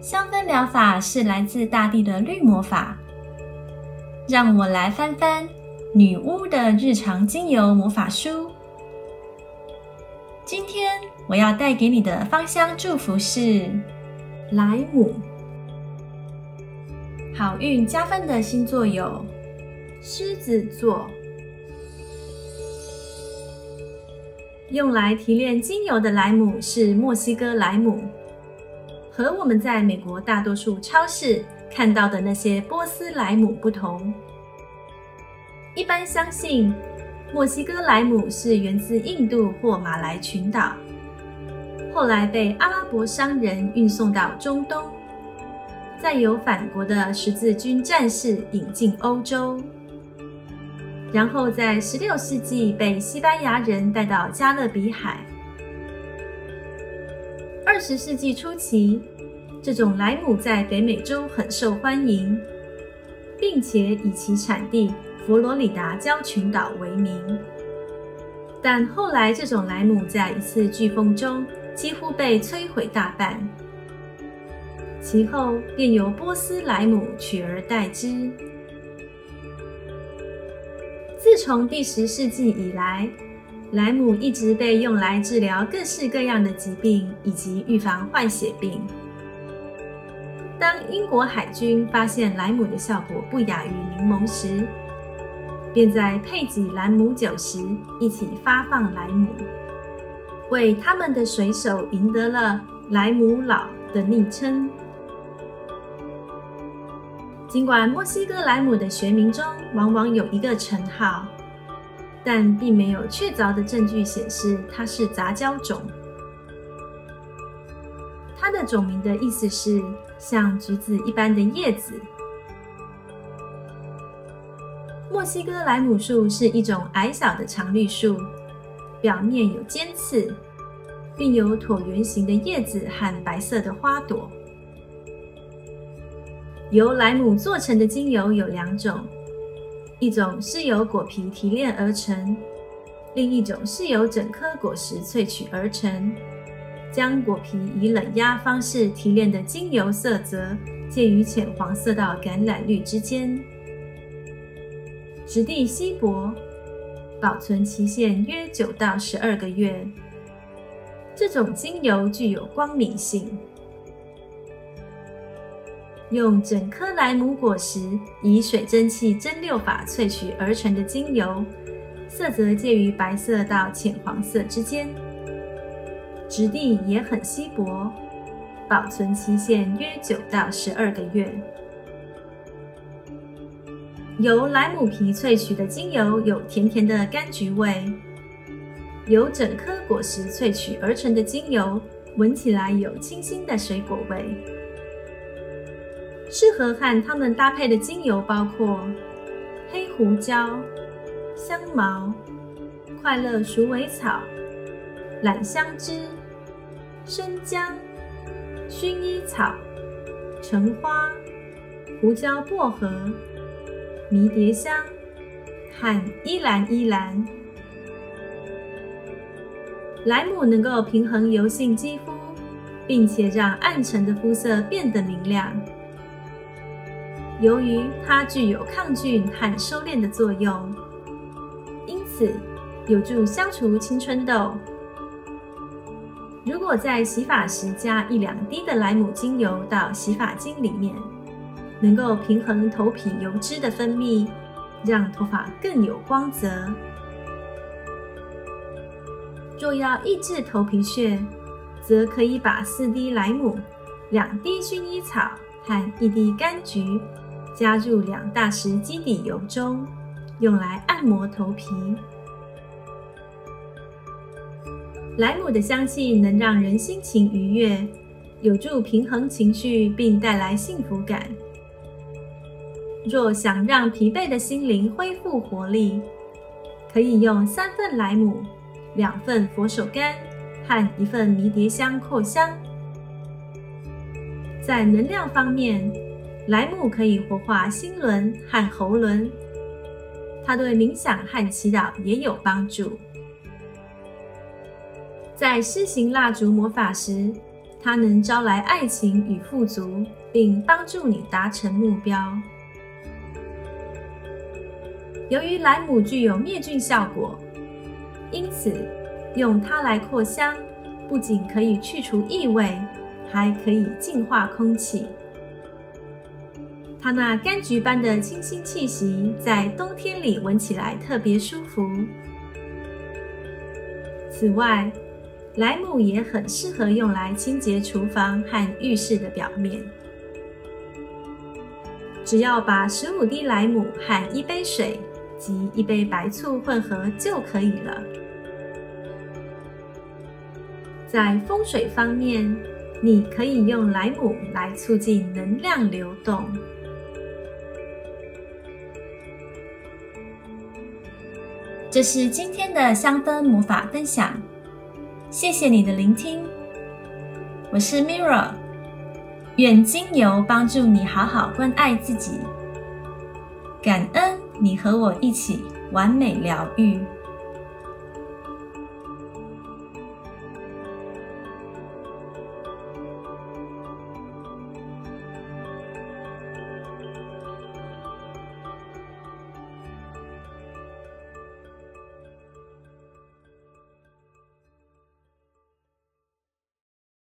香氛疗法是来自大地的绿魔法。让我来翻翻女巫的日常精油魔法书。今天我要带给你的芳香祝福是莱姆。好运加分的星座有狮子座。用来提炼精油的莱姆是墨西哥莱姆。和我们在美国大多数超市看到的那些波斯莱姆不同，一般相信墨西哥莱姆是源自印度或马来群岛，后来被阿拉伯商人运送到中东，再由反国的十字军战士引进欧洲，然后在16世纪被西班牙人带到加勒比海。二十世纪初期，这种莱姆在北美洲很受欢迎，并且以其产地佛罗里达礁群岛为名。但后来，这种莱姆在一次飓风中几乎被摧毁大半，其后便由波斯莱姆取而代之。自从第十世纪以来，莱姆一直被用来治疗各式各样的疾病，以及预防坏血病。当英国海军发现莱姆的效果不亚于柠檬时，便在配给兰姆酒时一起发放莱姆，为他们的水手赢得了“莱姆佬”的昵称。尽管墨西哥莱姆的学名中往往有一个称号。但并没有确凿的证据显示它是杂交种。它的种名的意思是像橘子一般的叶子。墨西哥莱姆树是一种矮小的常绿树，表面有尖刺，并有椭圆形的叶子和白色的花朵。由莱姆做成的精油有两种。一种是由果皮提炼而成，另一种是由整颗果实萃取而成。将果皮以冷压方式提炼的精油色泽介于浅黄色到橄榄绿之间，质地稀薄，保存期限约九到十二个月。这种精油具有光敏性。用整颗莱姆果实以水蒸气蒸馏法萃取而成的精油，色泽介于白色到浅黄色之间，质地也很稀薄，保存期限约九到十二个月。由莱姆皮萃取的精油有甜甜的柑橘味，由整颗果实萃取而成的精油闻起来有清新的水果味。适合和它们搭配的精油包括黑胡椒、香茅、快乐鼠尾草、兰香枝、生姜、薰衣草、橙花、胡椒薄荷、迷迭香和依兰依兰。莱姆能够平衡油性肌肤，并且让暗沉的肤色变得明亮。由于它具有抗菌和收敛的作用，因此有助消除青春痘。如果在洗发时加一两滴的莱姆精油到洗发精里面，能够平衡头皮油脂的分泌，让头发更有光泽。若要抑制头皮屑，则可以把四滴莱姆、两滴薰衣草和一滴柑橘。加入两大匙基底油中，用来按摩头皮。莱姆的香气能让人心情愉悦，有助平衡情绪并带来幸福感。若想让疲惫的心灵恢复活力，可以用三份莱姆、两份佛手柑和一份迷迭香扩香。在能量方面，莱姆可以活化心轮和喉轮，它对冥想和祈祷也有帮助。在施行蜡烛魔法时，它能招来爱情与富足，并帮助你达成目标。由于莱姆具有灭菌效果，因此用它来扩香，不仅可以去除异味，还可以净化空气。它那柑橘般的清新气息，在冬天里闻起来特别舒服。此外，莱姆也很适合用来清洁厨房和浴室的表面。只要把十五滴莱姆和一杯水。及一杯白醋混合就可以了。在风水方面，你可以用莱姆来促进能量流动。这是今天的香氛魔法分享，谢谢你的聆听。我是 Mirra，愿精油帮助你好好关爱自己，感恩。你和我一起完美疗愈。